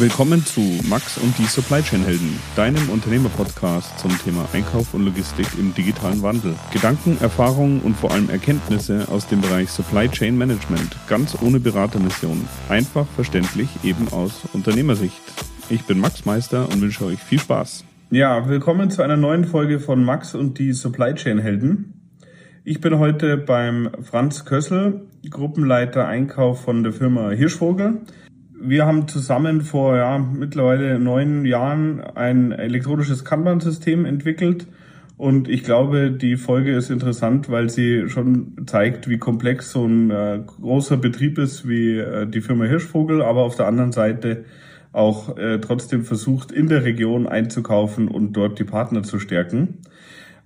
Willkommen zu Max und die Supply Chain Helden, deinem Unternehmerpodcast zum Thema Einkauf und Logistik im digitalen Wandel. Gedanken, Erfahrungen und vor allem Erkenntnisse aus dem Bereich Supply Chain Management, ganz ohne Beratermission, einfach verständlich eben aus Unternehmersicht. Ich bin Max Meister und wünsche euch viel Spaß. Ja, willkommen zu einer neuen Folge von Max und die Supply Chain Helden. Ich bin heute beim Franz Kössel, Gruppenleiter Einkauf von der Firma Hirschvogel wir haben zusammen vor ja, mittlerweile neun Jahren ein elektronisches Kanban-System entwickelt. Und ich glaube, die Folge ist interessant, weil sie schon zeigt, wie komplex so ein äh, großer Betrieb ist wie äh, die Firma Hirschvogel, aber auf der anderen Seite auch äh, trotzdem versucht, in der Region einzukaufen und dort die Partner zu stärken.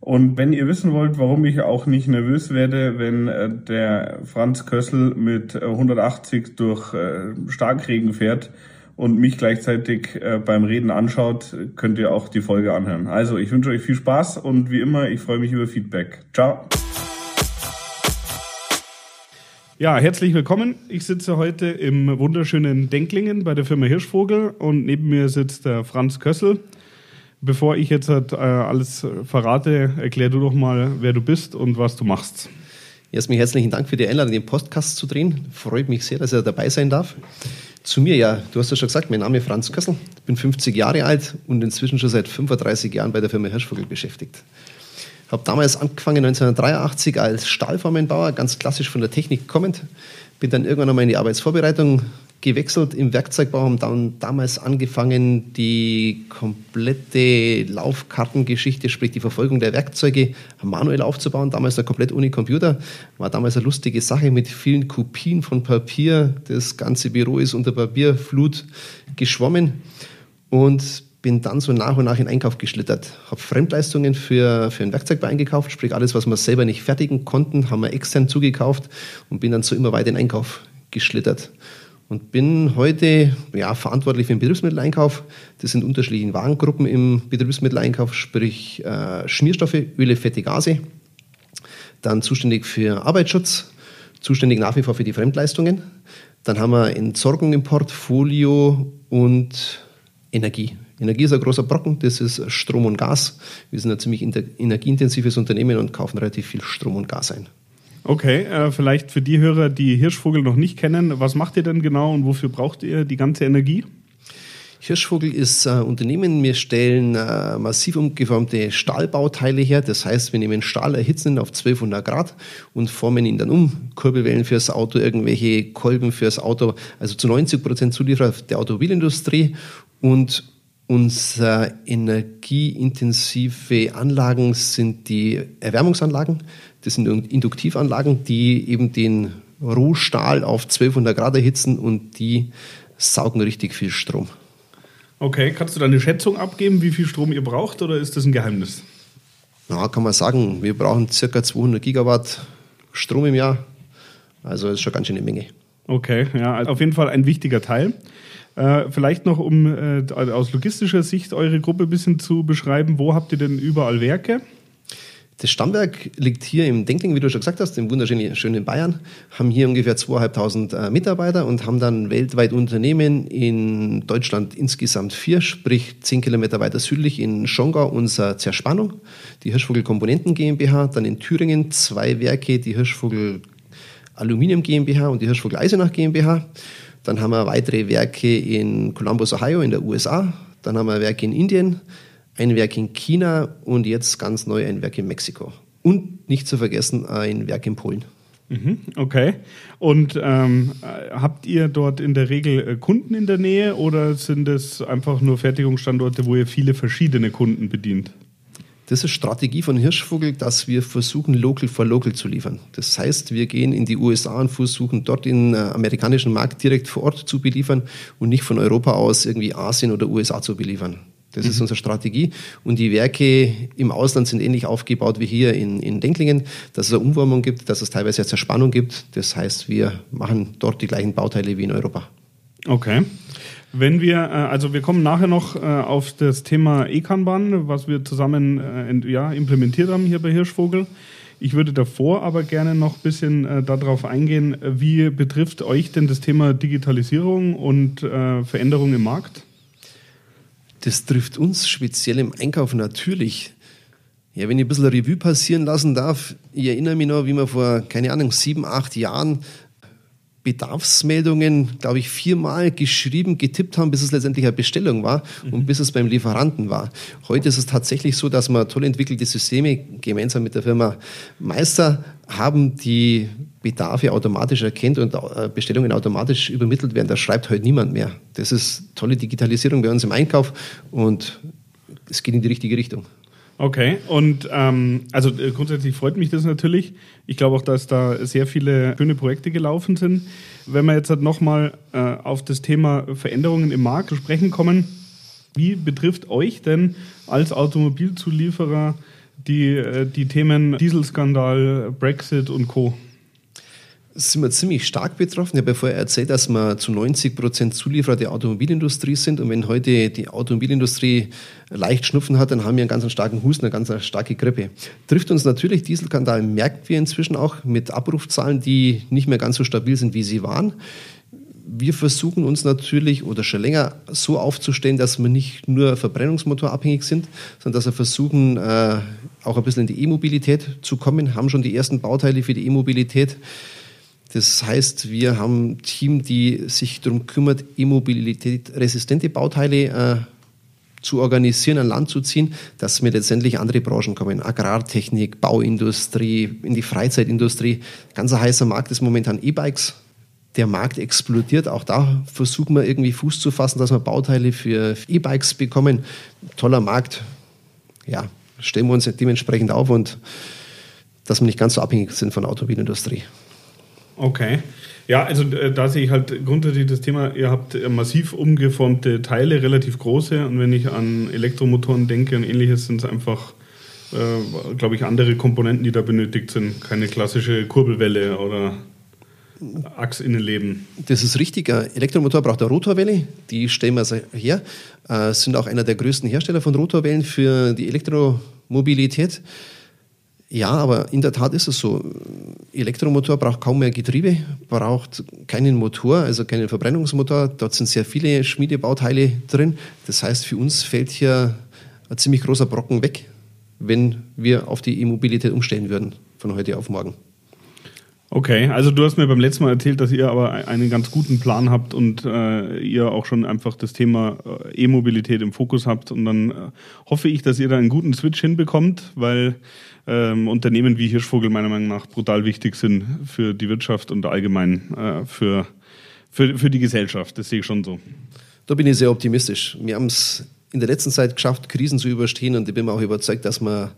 Und wenn ihr wissen wollt, warum ich auch nicht nervös werde, wenn äh, der Franz Kössel mit 180 äh, durch äh, Starkregen fährt und mich gleichzeitig beim Reden anschaut, könnt ihr auch die Folge anhören. Also, ich wünsche euch viel Spaß und wie immer, ich freue mich über Feedback. Ciao. Ja, herzlich willkommen. Ich sitze heute im wunderschönen Denklingen bei der Firma Hirschvogel und neben mir sitzt der Franz Kössel. Bevor ich jetzt halt, äh, alles verrate, erklär du doch mal, wer du bist und was du machst. Erstmal herzlichen Dank für die Einladung, den Podcast zu drehen. Freut mich sehr, dass er dabei sein darf. Zu mir, ja, du hast ja schon gesagt, mein Name ist Franz Kössel, bin 50 Jahre alt und inzwischen schon seit 35 Jahren bei der Firma Hirschvogel beschäftigt. Ich habe damals angefangen 1983 als Stahlformenbauer, ganz klassisch von der Technik kommend. Bin dann irgendwann einmal in die Arbeitsvorbereitung gewechselt im Werkzeugbau, haben dann damals angefangen, die komplette Laufkartengeschichte, sprich die Verfolgung der Werkzeuge manuell aufzubauen. Damals noch komplett ohne Computer. War damals eine lustige Sache mit vielen Kopien von Papier. Das ganze Büro ist unter Papierflut geschwommen und bin dann so nach und nach in Einkauf geschlittert. Habe Fremdleistungen für, für ein Werkzeugbau eingekauft, sprich alles, was wir selber nicht fertigen konnten, haben wir extern zugekauft und bin dann so immer weiter in Einkauf geschlittert und bin heute ja, verantwortlich für den Betriebsmitteleinkauf. Das sind unterschiedliche Warengruppen im Betriebsmitteleinkauf, sprich äh, Schmierstoffe, Öle, Fette, Gase. Dann zuständig für Arbeitsschutz, zuständig nach wie vor für die Fremdleistungen. Dann haben wir Entsorgung im Portfolio und Energie. Energie ist ein großer Brocken, das ist Strom und Gas. Wir sind ein ziemlich energieintensives Unternehmen und kaufen relativ viel Strom und Gas ein. Okay, äh, vielleicht für die Hörer, die Hirschvogel noch nicht kennen, was macht ihr denn genau und wofür braucht ihr die ganze Energie? Hirschvogel ist ein Unternehmen, wir stellen äh, massiv umgeformte Stahlbauteile her. Das heißt, wir nehmen Stahl, erhitzen ihn auf 1200 Grad und formen ihn dann um. Kurbelwellen fürs Auto, irgendwelche Kolben fürs Auto. Also zu 90 Prozent Zulieferer der Automobilindustrie. Und Unsere energieintensive Anlagen sind die Erwärmungsanlagen. Das sind Induktivanlagen, die eben den Rohstahl auf 1200 Grad erhitzen und die saugen richtig viel Strom. Okay, kannst du da eine Schätzung abgeben, wie viel Strom ihr braucht oder ist das ein Geheimnis? Ja, kann man sagen, wir brauchen ca. 200 Gigawatt Strom im Jahr. Also ist schon ganz schön eine Menge. Okay, ja, auf jeden Fall ein wichtiger Teil. Äh, vielleicht noch, um äh, aus logistischer Sicht eure Gruppe ein bisschen zu beschreiben, wo habt ihr denn überall Werke? Das Stammwerk liegt hier im Denkling, wie du schon gesagt hast, im wunderschönen Bayern, haben hier ungefähr 2.500 äh, Mitarbeiter und haben dann weltweit Unternehmen in Deutschland insgesamt vier, sprich zehn Kilometer weiter südlich in Schongau unser Zerspannung, die Hirschvogel Komponenten GmbH, dann in Thüringen zwei Werke, die Hirschvogel Aluminium GmbH und die Hirschvogel Eisenach GmbH. Dann haben wir weitere Werke in Columbus, Ohio in der USA. Dann haben wir Werke in Indien, ein Werk in China und jetzt ganz neu ein Werk in Mexiko. Und nicht zu vergessen ein Werk in Polen. Mhm, okay. Und ähm, habt ihr dort in der Regel äh, Kunden in der Nähe oder sind es einfach nur Fertigungsstandorte, wo ihr viele verschiedene Kunden bedient? Das ist Strategie von Hirschvogel, dass wir versuchen, local for local zu liefern. Das heißt, wir gehen in die USA und versuchen dort den äh, amerikanischen Markt direkt vor Ort zu beliefern und nicht von Europa aus irgendwie Asien oder USA zu beliefern. Das mhm. ist unsere Strategie. Und die Werke im Ausland sind ähnlich aufgebaut wie hier in, in Denklingen, dass es eine Umwärmung gibt, dass es teilweise eine Zerspannung gibt. Das heißt, wir machen dort die gleichen Bauteile wie in Europa. Okay. Wenn wir, äh, also wir kommen nachher noch äh, auf das Thema E-Kanban, was wir zusammen äh, ja, implementiert haben hier bei Hirschvogel. Ich würde davor aber gerne noch ein bisschen darauf eingehen, wie betrifft euch denn das Thema Digitalisierung und Veränderung im Markt? Das trifft uns speziell im Einkauf natürlich. Ja, wenn ich ein bisschen Revue passieren lassen darf, ich erinnere mich noch, wie wir vor, keine Ahnung, sieben, acht Jahren Bedarfsmeldungen, glaube ich, viermal geschrieben, getippt haben, bis es letztendlich eine Bestellung war mhm. und bis es beim Lieferanten war. Heute ist es tatsächlich so, dass wir toll entwickelte Systeme gemeinsam mit der Firma Meister haben, die Bedarfe automatisch erkennt und äh, Bestellungen automatisch übermittelt werden. Da schreibt heute niemand mehr. Das ist tolle Digitalisierung bei uns im Einkauf und es geht in die richtige Richtung. Okay, und ähm, also äh, grundsätzlich freut mich das natürlich. Ich glaube auch, dass da sehr viele schöne Projekte gelaufen sind. Wenn wir jetzt halt nochmal äh, auf das Thema Veränderungen im Markt zu sprechen kommen, wie betrifft euch denn als Automobilzulieferer die, äh, die Themen Dieselskandal, Brexit und Co.? Sind wir ziemlich stark betroffen. Ich habe ja vorher erzählt, dass wir zu 90 Prozent Zulieferer der Automobilindustrie sind. Und wenn heute die Automobilindustrie leicht Schnupfen hat, dann haben wir einen ganz starken Husten, eine ganz starke Grippe. Trifft uns natürlich, Dieselskandal merken wir inzwischen auch mit Abrufzahlen, die nicht mehr ganz so stabil sind, wie sie waren. Wir versuchen uns natürlich oder schon länger so aufzustellen, dass wir nicht nur Verbrennungsmotor abhängig sind, sondern dass wir versuchen, äh, auch ein bisschen in die E-Mobilität zu kommen, haben schon die ersten Bauteile für die E-Mobilität das heißt, wir haben ein Team, die sich darum kümmert, E-Mobilität-resistente Bauteile äh, zu organisieren, an Land zu ziehen, dass wir letztendlich andere Branchen kommen. Agrartechnik, Bauindustrie, in die Freizeitindustrie. Ganz ein heißer Markt ist momentan E-Bikes. Der Markt explodiert. Auch da versuchen wir irgendwie Fuß zu fassen, dass wir Bauteile für E-Bikes bekommen. Toller Markt. Ja, stellen wir uns dementsprechend auf und dass wir nicht ganz so abhängig sind von der Automobilindustrie. Okay. Ja, also äh, da sehe ich halt grundsätzlich das Thema, ihr habt äh, massiv umgeformte Teile, relativ große. Und wenn ich an Elektromotoren denke und ähnliches, sind es einfach, äh, glaube ich, andere Komponenten, die da benötigt sind. Keine klassische Kurbelwelle oder Achsinnenleben. Das ist richtig. Ein Elektromotor braucht eine Rotorwelle. Die stellen wir her. Äh, sind auch einer der größten Hersteller von Rotorwellen für die Elektromobilität. Ja, aber in der Tat ist es so. Elektromotor braucht kaum mehr Getriebe, braucht keinen Motor, also keinen Verbrennungsmotor. Dort sind sehr viele Schmiedebauteile drin. Das heißt, für uns fällt hier ein ziemlich großer Brocken weg, wenn wir auf die E-Mobilität umstellen würden, von heute auf morgen. Okay, also du hast mir beim letzten Mal erzählt, dass ihr aber einen ganz guten Plan habt und äh, ihr auch schon einfach das Thema äh, E-Mobilität im Fokus habt. Und dann äh, hoffe ich, dass ihr da einen guten Switch hinbekommt, weil ähm, Unternehmen wie Hirschvogel meiner Meinung nach brutal wichtig sind für die Wirtschaft und allgemein äh, für, für, für die Gesellschaft. Das sehe ich schon so. Da bin ich sehr optimistisch. Wir haben es in der letzten Zeit geschafft, Krisen zu überstehen und ich bin auch überzeugt, dass wir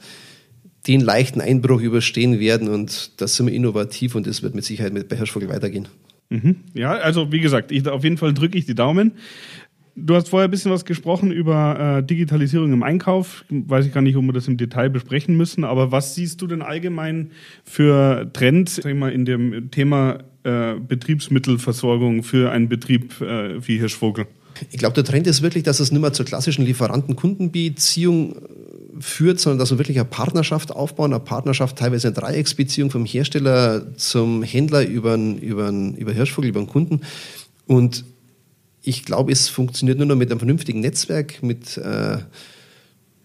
den leichten Einbruch überstehen werden und da sind wir innovativ und es wird mit Sicherheit mit bei Hirschvogel weitergehen. Mhm. Ja, also wie gesagt, ich, auf jeden Fall drücke ich die Daumen. Du hast vorher ein bisschen was gesprochen über äh, Digitalisierung im Einkauf. Weiß ich gar nicht, ob wir das im Detail besprechen müssen, aber was siehst du denn allgemein für Trends sag ich mal, in dem Thema äh, Betriebsmittelversorgung für einen Betrieb äh, wie Hirschvogel? Ich glaube, der Trend ist wirklich, dass es nicht mehr zur klassischen Lieferanten-Kundenbeziehung führt, sondern dass wir wirklich eine Partnerschaft aufbauen, eine Partnerschaft, teilweise eine Dreiecksbeziehung vom Hersteller zum Händler über, über, über Hirschvogel, über den Kunden. Und ich glaube, es funktioniert nur noch mit einem vernünftigen Netzwerk, mit äh,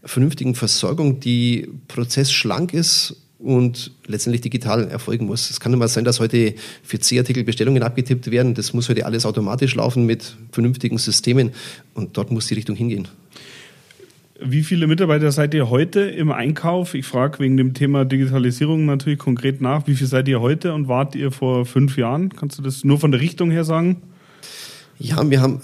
vernünftigen Versorgung, die prozessschlank ist und letztendlich digital erfolgen muss. Es kann mal sein, dass heute für C-Artikel Bestellungen abgetippt werden. Das muss heute alles automatisch laufen mit vernünftigen Systemen und dort muss die Richtung hingehen. Wie viele Mitarbeiter seid ihr heute im Einkauf? Ich frage wegen dem Thema Digitalisierung natürlich konkret nach. Wie viel seid ihr heute und wart ihr vor fünf Jahren? Kannst du das nur von der Richtung her sagen? Ja, wir haben,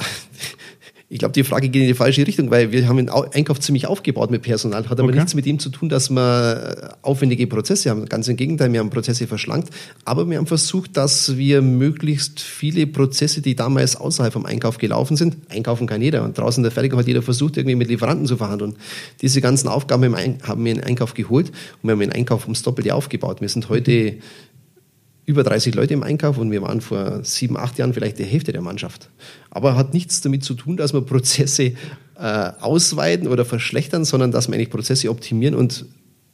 ich glaube, die Frage geht in die falsche Richtung, weil wir haben den Einkauf ziemlich aufgebaut mit Personal. Hat aber okay. nichts mit dem zu tun, dass wir aufwendige Prozesse haben. Ganz im Gegenteil, wir haben Prozesse verschlankt. Aber wir haben versucht, dass wir möglichst viele Prozesse, die damals außerhalb vom Einkauf gelaufen sind, einkaufen kann jeder. Und draußen der Fertigung hat jeder versucht, irgendwie mit Lieferanten zu verhandeln. Diese ganzen Aufgaben haben wir in den Einkauf geholt und wir haben den Einkauf ums Doppelte aufgebaut. Wir sind heute über 30 Leute im Einkauf und wir waren vor sieben, acht Jahren vielleicht die Hälfte der Mannschaft. Aber hat nichts damit zu tun, dass wir Prozesse äh, ausweiten oder verschlechtern, sondern dass wir eigentlich Prozesse optimieren und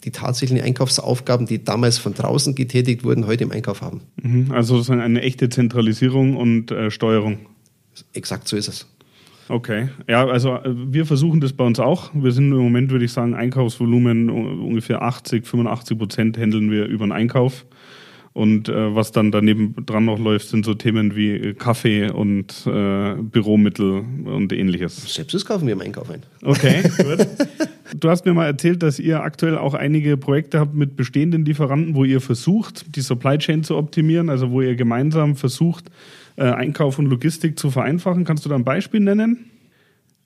die tatsächlichen Einkaufsaufgaben, die damals von draußen getätigt wurden, heute im Einkauf haben. Mhm. Also sozusagen eine echte Zentralisierung und äh, Steuerung. Exakt so ist es. Okay, ja, also äh, wir versuchen das bei uns auch. Wir sind im Moment, würde ich sagen, Einkaufsvolumen ungefähr 80, 85 Prozent handeln wir über den Einkauf. Und äh, was dann daneben dran noch läuft, sind so Themen wie äh, Kaffee und äh, Büromittel und ähnliches. Selbst kaufen wir im Einkauf ein. Okay, gut. Du hast mir mal erzählt, dass ihr aktuell auch einige Projekte habt mit bestehenden Lieferanten, wo ihr versucht, die Supply Chain zu optimieren, also wo ihr gemeinsam versucht, äh, Einkauf und Logistik zu vereinfachen. Kannst du da ein Beispiel nennen?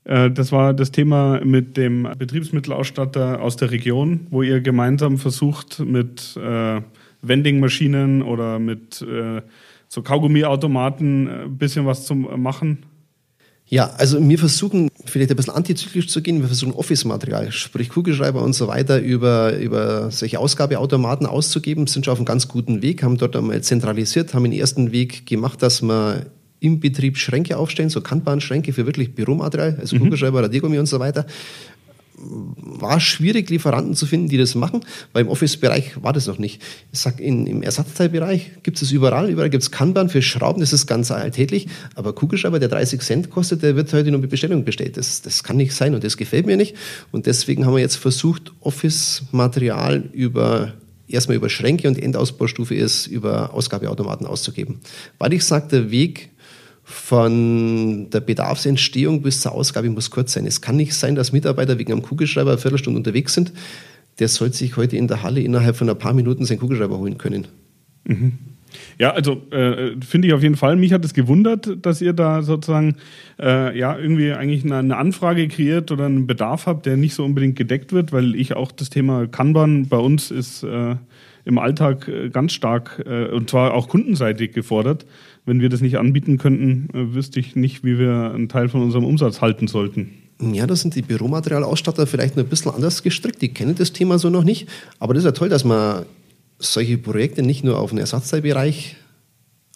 Äh, das war das Thema mit dem Betriebsmittelausstatter aus der Region, wo ihr gemeinsam versucht, mit äh, Vending-Maschinen oder mit äh, so Kaugummiautomaten ein äh, bisschen was zu machen? Ja, also wir versuchen vielleicht ein bisschen antizyklisch zu gehen. Wir versuchen Office-Material, sprich Kugelschreiber und so weiter, über, über solche Ausgabeautomaten auszugeben, sind schon auf einem ganz guten Weg, haben dort einmal zentralisiert, haben den ersten Weg gemacht, dass wir im Betrieb Schränke aufstellen, so Kanban-Schränke für wirklich Büromaterial, also mhm. Kugelschreiber, Radiergummi und so weiter war schwierig, Lieferanten zu finden, die das machen, weil im Office-Bereich war das noch nicht. Ich sag, in, im Ersatzteilbereich gibt es überall, überall gibt es Kanban für Schrauben, das ist ganz alltäglich, aber Kugelschreiber, der 30 Cent kostet, der wird heute nur mit Bestellung bestellt. Das, das kann nicht sein und das gefällt mir nicht. Und deswegen haben wir jetzt versucht, Office-Material über erstmal über Schränke und Endausbaustufe ist über Ausgabeautomaten auszugeben. Weil ich sage, der Weg von der Bedarfsentstehung bis zur Ausgabe muss kurz sein. Es kann nicht sein, dass Mitarbeiter wegen einem Kugelschreiber eine Viertelstunde unterwegs sind. Der soll sich heute in der Halle innerhalb von ein paar Minuten seinen Kugelschreiber holen können. Mhm. Ja, also äh, finde ich auf jeden Fall. Mich hat es gewundert, dass ihr da sozusagen äh, ja irgendwie eigentlich eine, eine, Anfrage kreiert oder einen Bedarf habt, der nicht so unbedingt gedeckt wird, weil ich auch das Thema Kanban bei uns ist äh, im Alltag äh, ganz stark äh, und zwar auch kundenseitig gefordert. Wenn wir das nicht anbieten könnten, äh, wüsste ich nicht, wie wir einen Teil von unserem Umsatz halten sollten. Ja, da sind die Büromaterialausstatter vielleicht ein bisschen anders gestrickt. Die kennen das Thema so noch nicht. Aber das ist ja toll, dass man solche Projekte nicht nur auf den Ersatzteilbereich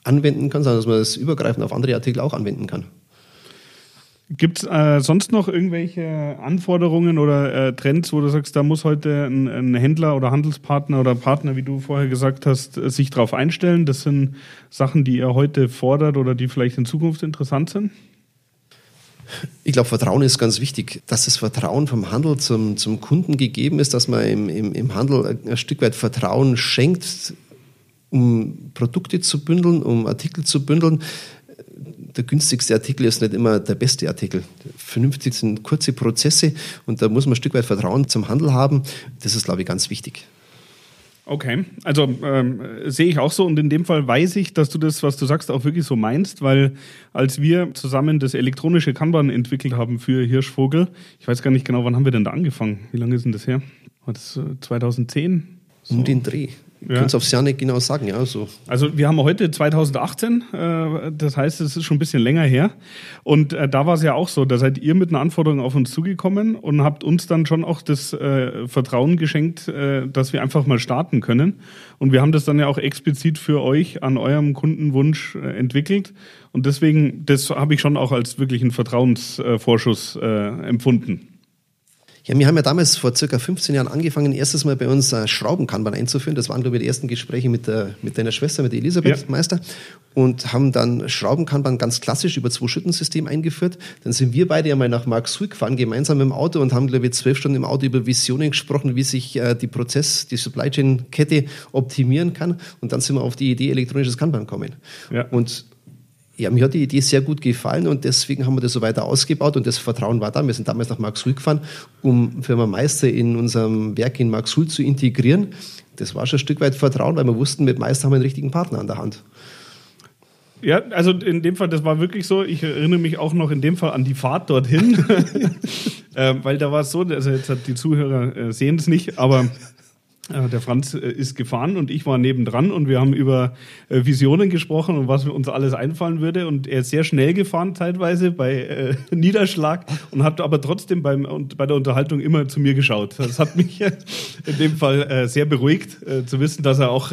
anwenden kann, sondern dass man das übergreifend auf andere Artikel auch anwenden kann. Gibt es äh, sonst noch irgendwelche Anforderungen oder äh, Trends, wo du sagst, da muss heute ein, ein, Händler oder Handelspartner oder Partner, wie du vorher gesagt hast, sich darauf einstellen? Das sind Sachen, die ihr heute fordert oder die vielleicht in Zukunft interessant sind? Ich glaube, Vertrauen ist ganz wichtig, dass das Vertrauen vom Handel zum, zum Kunden gegeben ist, dass man im, im, im Handel ein Stück weit Vertrauen schenkt, um Produkte zu bündeln, um Artikel zu bündeln der günstigste Artikel ist nicht immer der beste Artikel. Vernünftig sind kurze Prozesse und da muss man ein Stück weit Vertrauen zum Handel haben. Das ist, glaube ich, ganz wichtig. Okay, also ähm, sehe ich auch so und in dem Fall weiß ich, dass du das, was du sagst, auch wirklich so meinst, weil als wir zusammen das elektronische Kanban entwickelt haben für Hirschvogel, ich weiß gar nicht genau, wann haben wir denn da angefangen? Wie lange ist denn das her? War das 2010? Äh, so. Um den Dreh. Ja. Kannst aufs Jahr nicht genau sagen, ja. So. Also wir haben heute 2018, äh, das heißt, es ist schon ein bisschen länger her. Und äh, da war es ja auch so, da seid ihr mit einer Anforderung auf uns zugekommen und habt uns dann schon auch das äh, Vertrauen geschenkt, äh, dass wir einfach mal starten können. Und wir haben das dann ja auch explizit für euch an eurem Kundenwunsch äh, entwickelt. Und deswegen, das habe ich schon auch als wirklich einen Vertrauensvorschuss äh, empfunden. Ja, wir haben ja damals vor circa 15 Jahren angefangen, erstes Mal bei uns äh, Schraubenkanban einzuführen. Das waren, glaube ich, die ersten Gespräche mit, der, mit deiner Schwester, mit der Elisabeth ja. Meister. Und haben dann Schraubenkanban ganz klassisch über zwei Schüttensystem eingeführt. Dann sind wir beide einmal nach Marksuhl gefahren, gemeinsam im Auto und haben, glaube ich, zwölf Stunden im Auto über Visionen gesprochen, wie sich äh, die Prozess, die Supply Chain Kette optimieren kann. Und dann sind wir auf die Idee elektronisches Kanban gekommen. Ja. Und ja, mir hat die Idee sehr gut gefallen und deswegen haben wir das so weiter ausgebaut und das Vertrauen war da. Wir sind damals nach Marxruhl gefahren, um Firma Meister in unserem Werk in Marxruhl zu integrieren. Das war schon ein Stück weit Vertrauen, weil wir wussten, mit Meister haben wir einen richtigen Partner an der Hand. Ja, also in dem Fall, das war wirklich so. Ich erinnere mich auch noch in dem Fall an die Fahrt dorthin, äh, weil da war es so, also jetzt hat die Zuhörer äh, sehen es nicht, aber der Franz äh, ist gefahren und ich war nebendran und wir haben über äh, Visionen gesprochen und was uns alles einfallen würde. Und er ist sehr schnell gefahren zeitweise bei äh, Niederschlag und hat aber trotzdem beim, bei der Unterhaltung immer zu mir geschaut. Das hat mich in dem Fall äh, sehr beruhigt, äh, zu wissen, dass er auch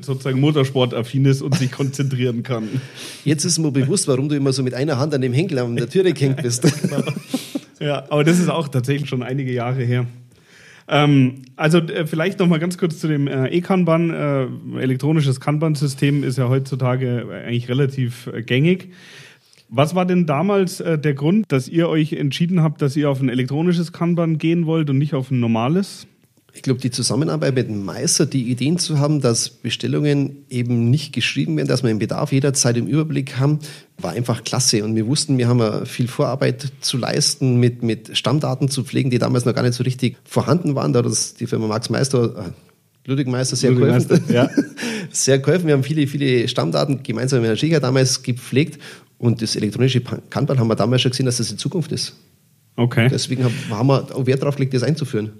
sozusagen motorsportaffin ist und sich konzentrieren kann. Jetzt ist mir bewusst, warum du immer so mit einer Hand an dem Henkel an der Tür gehängt bist. Ja, aber das ist auch tatsächlich schon einige Jahre her. Ähm, also äh, vielleicht noch mal ganz kurz zu dem äh, E-Kanban. Äh, elektronisches Kanban-System ist ja heutzutage eigentlich relativ äh, gängig. Was war denn damals äh, der Grund, dass ihr euch entschieden habt, dass ihr auf ein elektronisches Kanban gehen wollt und nicht auf ein normales? Ich glaube, die Zusammenarbeit mit dem Meister, die Ideen zu haben, dass Bestellungen eben nicht geschrieben werden, dass wir den Bedarf jederzeit im Überblick haben, war einfach klasse. Und wir wussten, wir haben viel Vorarbeit zu leisten, mit, mit Stammdaten zu pflegen, die damals noch gar nicht so richtig vorhanden waren. Da hat uns die Firma Max Meister, äh, Ludwig Meister sehr Ludwig geholfen. Meister, ja. sehr geholfen. Wir haben viele, viele Stammdaten gemeinsam mit Herrn Schäger damals gepflegt. Und das elektronische Kanban haben wir damals schon gesehen, dass das die Zukunft ist. Okay. Deswegen haben wir auch Wert darauf gelegt, das einzuführen.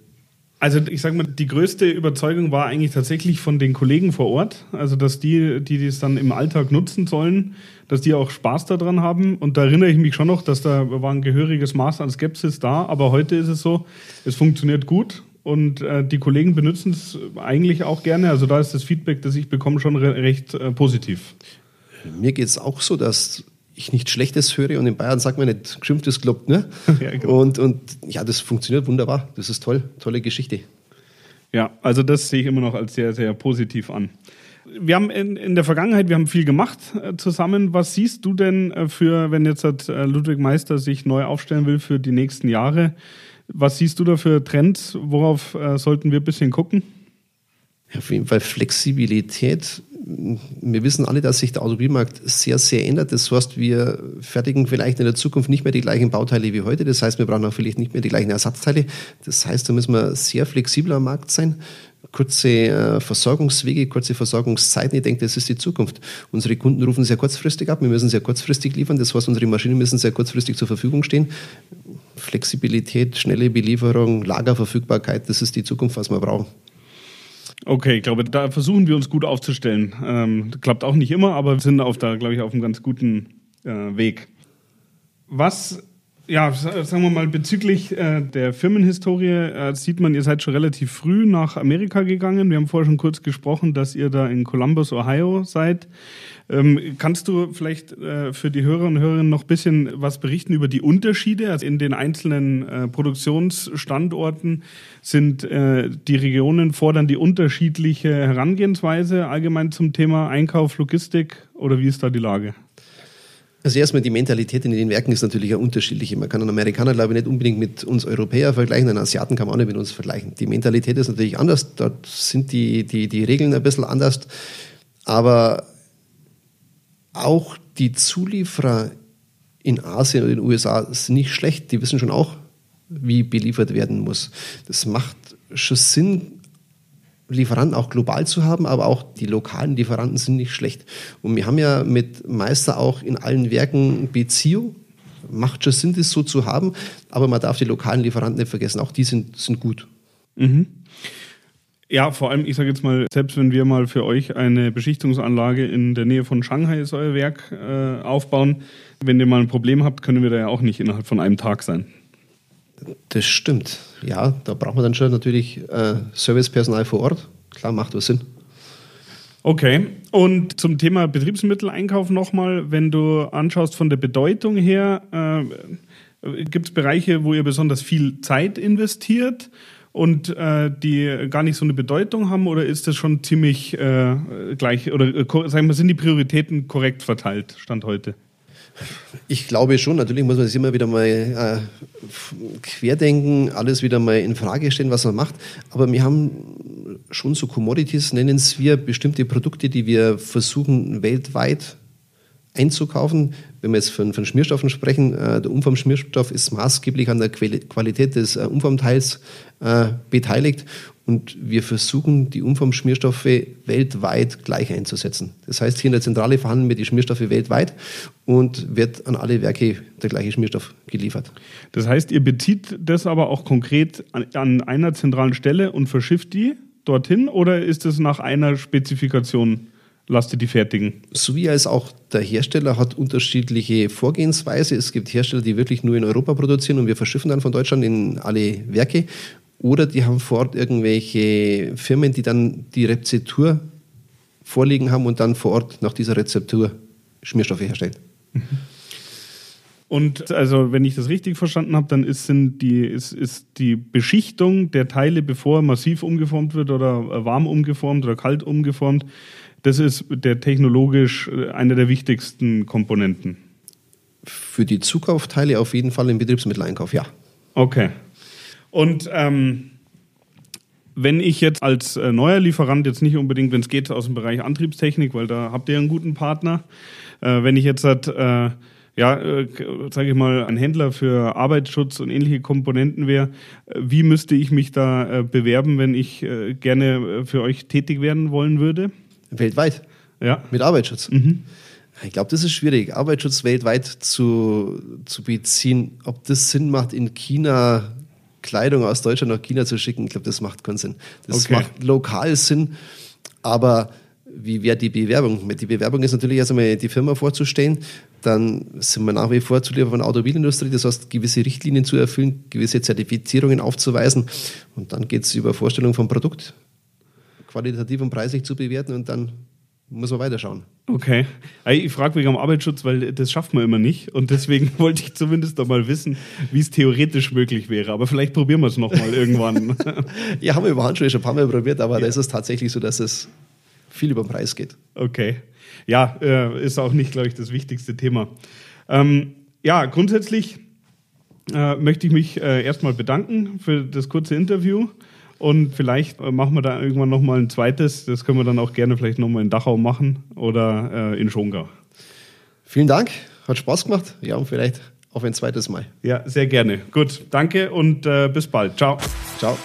Also ich sage mal, die größte Überzeugung war eigentlich tatsächlich von den Kollegen vor Ort. Also dass die, die das dann im Alltag nutzen sollen, dass die auch Spaß daran haben. Und da erinnere ich mich schon noch, dass da war ein gehöriges Maß an Skepsis da. Aber heute ist es so, es funktioniert gut und äh, die Kollegen benutzen es eigentlich auch gerne. Also da ist das Feedback, das ich bekomme, schon re recht äh, positiv. Mir geht es auch so, dass ich nichts Schlechtes höre und in Bayern sagt man nicht, geschimpftes klappt, ne? ja, genau. und, und ja, das funktioniert wunderbar. Das ist toll, tolle Geschichte. Ja, also das sehe ich immer noch als sehr, sehr positiv an. Wir haben in, in der Vergangenheit, wir haben viel gemacht äh, zusammen. Was siehst du denn äh, für, wenn jetzt äh, Ludwig Meister sich neu aufstellen will für die nächsten Jahre? Was siehst du da für Trends? Worauf äh, sollten wir ein bisschen gucken? Auf jeden Fall Flexibilität wir wissen alle, dass sich der Automobilmarkt sehr, sehr ändert. Das heißt, wir fertigen vielleicht in der Zukunft nicht mehr die gleichen Bauteile wie heute. Das heißt, wir brauchen auch vielleicht nicht mehr die gleichen Ersatzteile. Das heißt, da müssen wir sehr flexibel am Markt sein. Kurze äh, Versorgungswege, kurze Versorgungszeiten. Ich denke, das ist die Zukunft. Unsere Kunden rufen sehr kurzfristig ab. Wir müssen sehr kurzfristig liefern. Das heißt, unsere Maschinen müssen sehr kurzfristig zur Verfügung stehen. Flexibilität, schnelle Belieferung, Lagerverfügbarkeit, das ist die Zukunft, was wir brauchen. Okay, ich glaube, da versuchen wir uns gut aufzustellen. Ähm, klappt auch nicht immer, aber wir sind auf da, glaube ich, auf einem ganz guten äh, Weg. Was, ja, sagen wir mal, bezüglich äh, der Firmenhistorie äh, sieht man, ihr seid schon relativ früh nach Amerika gegangen. Wir haben vorher schon kurz gesprochen, dass ihr da in Columbus, Ohio seid. Ähm, kannst du vielleicht äh, für die Hörer und Hörerinnen noch ein bisschen was berichten über die Unterschiede? Also in den einzelnen Produktionsstandorten sind die Regionen fordern die unterschiedliche Herangehensweise allgemein zum Thema Einkauf, Logistik oder wie ist da die Lage? Also erstmal die Mentalität in den Werken ist natürlich ja unterschiedliche. Man kann einen Amerikaner, glaube ich, nicht unbedingt mit uns Europäer vergleichen, einen Asiaten kann man auch nicht mit uns vergleichen. Die Mentalität ist natürlich anders, dort sind die, die, die Regeln ein bisschen anders. Aber auch die Zulieferer in Asien oder in den USA sind nicht schlecht. Die wissen schon auch, wie beliefert werden muss. Das macht schon Sinn, Lieferanten auch global zu haben, aber auch die lokalen Lieferanten sind nicht schlecht. Und wir haben ja mit Meister auch in allen Werken Beziehung. Macht schon Sinn, das so zu haben, aber man darf die lokalen Lieferanten nicht vergessen. Auch die sind, sind gut. Mhm. Ja, vor allem, ich sage jetzt mal, selbst wenn wir mal für euch eine Beschichtungsanlage in der Nähe von Shanghai, ist euer Werk, äh, aufbauen, wenn ihr mal ein Problem habt, können wir da ja auch nicht innerhalb von einem Tag sein. Das stimmt. Ja, da braucht man dann schon natürlich äh, Servicepersonal vor Ort. Klar, macht was Sinn. Okay. Und zum Thema Betriebsmitteleinkauf nochmal, wenn du anschaust von der Bedeutung her, äh, gibt es Bereiche, wo ihr besonders viel Zeit investiert? und äh, die gar nicht so eine Bedeutung haben oder ist das schon ziemlich äh, gleich oder äh, sagen wir, sind die Prioritäten korrekt verteilt, Stand heute? Ich glaube schon, natürlich muss man sich immer wieder mal äh, querdenken, alles wieder mal in Frage stellen, was man macht. Aber wir haben schon so Commodities, nennen es wir, bestimmte Produkte, die wir versuchen weltweit einzukaufen. Wenn wir jetzt von, von Schmierstoffen sprechen, äh, der Umformschmierstoff ist maßgeblich an der Qualität des äh, Umformteils äh, beteiligt und wir versuchen, die Umformschmierstoffe weltweit gleich einzusetzen. Das heißt, hier in der Zentrale verhandeln wir die Schmierstoffe weltweit und wird an alle Werke der gleiche Schmierstoff geliefert. Das heißt, ihr bezieht das aber auch konkret an, an einer zentralen Stelle und verschifft die dorthin oder ist es nach einer Spezifikation lasst ihr die fertigen. So wie als auch der Hersteller hat unterschiedliche Vorgehensweise. Es gibt Hersteller, die wirklich nur in Europa produzieren und wir verschiffen dann von Deutschland in alle Werke. Oder die haben vor Ort irgendwelche Firmen, die dann die Rezeptur vorliegen haben und dann vor Ort nach dieser Rezeptur Schmierstoffe herstellen. Mhm. Und also, wenn ich das richtig verstanden habe, dann ist, sind die, ist, ist die Beschichtung der Teile, bevor massiv umgeformt wird oder warm umgeformt oder kalt umgeformt, das ist der technologisch äh, einer der wichtigsten Komponenten. Für die Zukaufteile auf jeden Fall im Betriebsmitteleinkauf, ja. Okay. Und ähm, wenn ich jetzt als äh, neuer Lieferant, jetzt nicht unbedingt, wenn es geht, aus dem Bereich Antriebstechnik, weil da habt ihr einen guten Partner, äh, wenn ich jetzt halt, äh, ja, äh, sage ich mal, ein Händler für Arbeitsschutz und ähnliche Komponenten wäre, äh, wie müsste ich mich da bewerben, wenn ich gerne für euch tätig werden wollen würde? Weltweit. Ja. Mit Arbeitsschutz. Mhm. Ich glaube, das ist schwierig, Arbeitsschutz weltweit zu, zu beziehen. Ob das Sinn macht, in China Kleidung aus Deutschland nach China zu schicken, ich glaube, das macht keinen Sinn. Das okay. macht lokal Sinn, aber wie wäre die Bewerbung? Die Bewerbung ist natürlich erst einmal die Firma vorzustellen. Dann sind wir nach wie vor Zulieferer von der Automobilindustrie, das heißt, gewisse Richtlinien zu erfüllen, gewisse Zertifizierungen aufzuweisen. Und dann geht es über Vorstellung vom Produkt, qualitativ und preislich zu bewerten und dann muss man weiterschauen. Okay. Ich frage wegen am Arbeitsschutz, weil das schafft man immer nicht. Und deswegen wollte ich zumindest einmal wissen, wie es theoretisch möglich wäre. Aber vielleicht probieren wir es nochmal irgendwann. ja, haben wir über Handschuhe schon ein paar Mal probiert, aber ja. da ist es tatsächlich so, dass es viel über den Preis geht. Okay. Ja, äh, ist auch nicht, glaube ich, das wichtigste Thema. Ähm, ja, grundsätzlich äh, möchte ich mich äh, erstmal bedanken für das kurze Interview. Und vielleicht äh, machen wir da irgendwann nochmal ein zweites. Das können wir dann auch gerne vielleicht nochmal in Dachau machen oder äh, in Schongau. Vielen Dank, hat Spaß gemacht. Ja, und vielleicht auf ein zweites Mal. Ja, sehr gerne. Gut, danke und äh, bis bald. Ciao. Ciao.